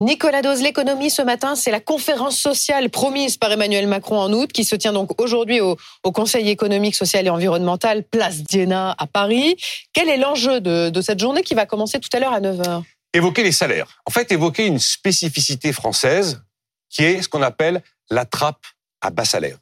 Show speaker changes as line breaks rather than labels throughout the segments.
Nicolas Dose, l'économie ce matin, c'est la conférence sociale promise par Emmanuel Macron en août, qui se tient donc aujourd'hui au, Conseil économique, social et environnemental, place Diana à Paris. Quel est l'enjeu de, cette journée qui va commencer tout à l'heure à 9h
Évoquer les salaires. En fait, évoquer une spécificité française qui est ce qu'on appelle la trappe à bas salaire.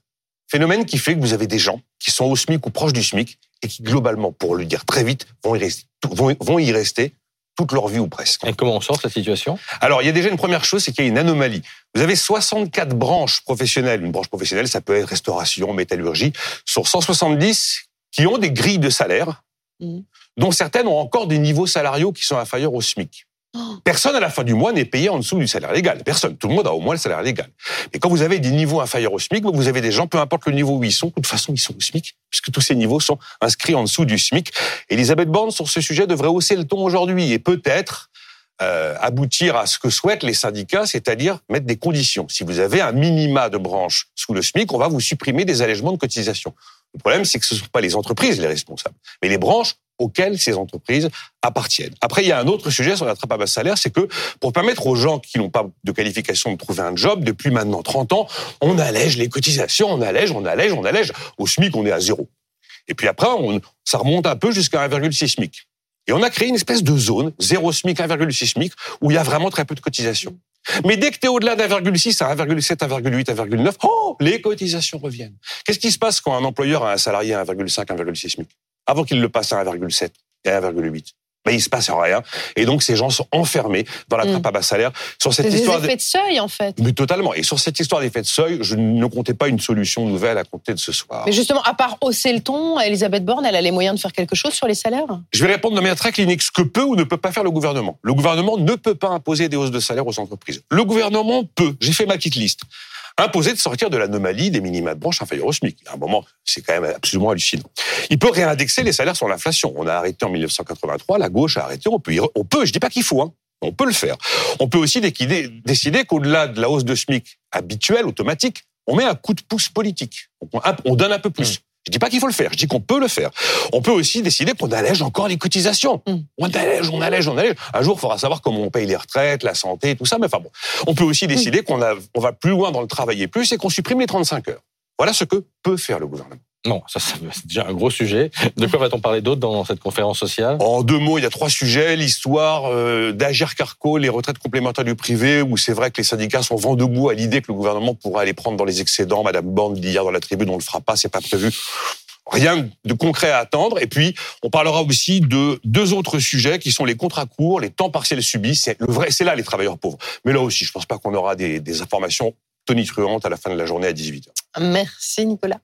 Phénomène qui fait que vous avez des gens qui sont au SMIC ou proches du SMIC et qui, globalement, pour le dire très vite, vont y rester toute leur vie ou presque.
Et comment on sort de cette situation?
Alors, il y a déjà une première chose, c'est qu'il y a une anomalie. Vous avez 64 branches professionnelles. Une branche professionnelle, ça peut être restauration, métallurgie, sur 170 qui ont des grilles de salaire, mmh. dont certaines ont encore des niveaux salariaux qui sont inférieurs au SMIC. Personne à la fin du mois n'est payé en dessous du salaire légal. Personne. Tout le monde a au moins le salaire légal. Mais quand vous avez des niveaux inférieurs au SMIC, vous avez des gens, peu importe le niveau où ils sont, de toute façon, ils sont au SMIC, puisque tous ces niveaux sont inscrits en dessous du SMIC. Elisabeth Borne, sur ce sujet, devrait hausser le ton aujourd'hui et peut-être euh, aboutir à ce que souhaitent les syndicats, c'est-à-dire mettre des conditions. Si vous avez un minima de branche sous le SMIC, on va vous supprimer des allègements de cotisation. Le problème, c'est que ce ne sont pas les entreprises les responsables, mais les branches auxquelles ces entreprises appartiennent. Après, il y a un autre sujet sur la trappe à bas salaire, c'est que pour permettre aux gens qui n'ont pas de qualification de trouver un job, depuis maintenant 30 ans, on allège les cotisations, on allège, on allège, on allège. Au SMIC, on est à zéro. Et puis après, ça remonte un peu jusqu'à 1,6 SMIC. Et on a créé une espèce de zone, 0 SMIC, 1,6 SMIC, où il y a vraiment très peu de cotisations. Mais dès que tu es au-delà d'1,6 à 1,7, 1,8, 1,9, oh, les cotisations reviennent. Qu'est-ce qui se passe quand un employeur a un salarié à 1,5, 1,6 SMIC? Avant qu'il le passe à 1,7 et à 1,8 mais il se passe rien. Et donc, ces gens sont enfermés dans la trappe mm. à bas salaire.
Sur cette histoire des effets de seuil, en fait.
Mais totalement. Et sur cette histoire d'effet de seuil, je ne comptais pas une solution nouvelle à compter de ce soir.
Mais justement, à part hausser le ton, Elisabeth Borne, elle a les moyens de faire quelque chose sur les salaires?
Je vais répondre de manière très clinique. Ce que peut ou ne peut pas faire le gouvernement? Le gouvernement ne peut pas imposer des hausses de salaire aux entreprises. Le gouvernement peut. J'ai fait ma petite liste imposer de sortir de l'anomalie des minima de branche inférieurs au SMIC. À un moment, c'est quand même absolument hallucinant. Il peut réindexer les salaires sur l'inflation. On a arrêté en 1983, la gauche a arrêté, on peut, on peut je dis pas qu'il faut, hein, on peut le faire. On peut aussi décider qu'au-delà de la hausse de SMIC habituelle, automatique, on met un coup de pouce politique. On donne un peu plus. Je dis pas qu'il faut le faire, je dis qu'on peut le faire. On peut aussi décider qu'on allège encore les cotisations. Mm. On allège, on allège, on allège. Un jour, il faudra savoir comment on paye les retraites, la santé, tout ça. Mais enfin bon, on peut aussi décider mm. qu'on on va plus loin dans le travailler plus et qu'on supprime les 35 heures. Voilà ce que peut faire le gouvernement.
Non, ça, c'est déjà un gros sujet. De quoi va-t-on parler d'autre dans cette conférence sociale?
En deux mots, il y a trois sujets. L'histoire euh, d'Agir Carco, les retraites complémentaires du privé, où c'est vrai que les syndicats sont vent debout à l'idée que le gouvernement pourra aller prendre dans les excédents. Madame Borne dit hier dans la tribune, on ne le fera pas, c'est pas prévu. Rien de concret à attendre. Et puis, on parlera aussi de deux autres sujets qui sont les contrats courts, les temps partiels subis. C'est le vrai, c'est là les travailleurs pauvres. Mais là aussi, je pense pas qu'on aura des, des informations tonitruantes à la fin de la journée à 18h.
Merci Nicolas.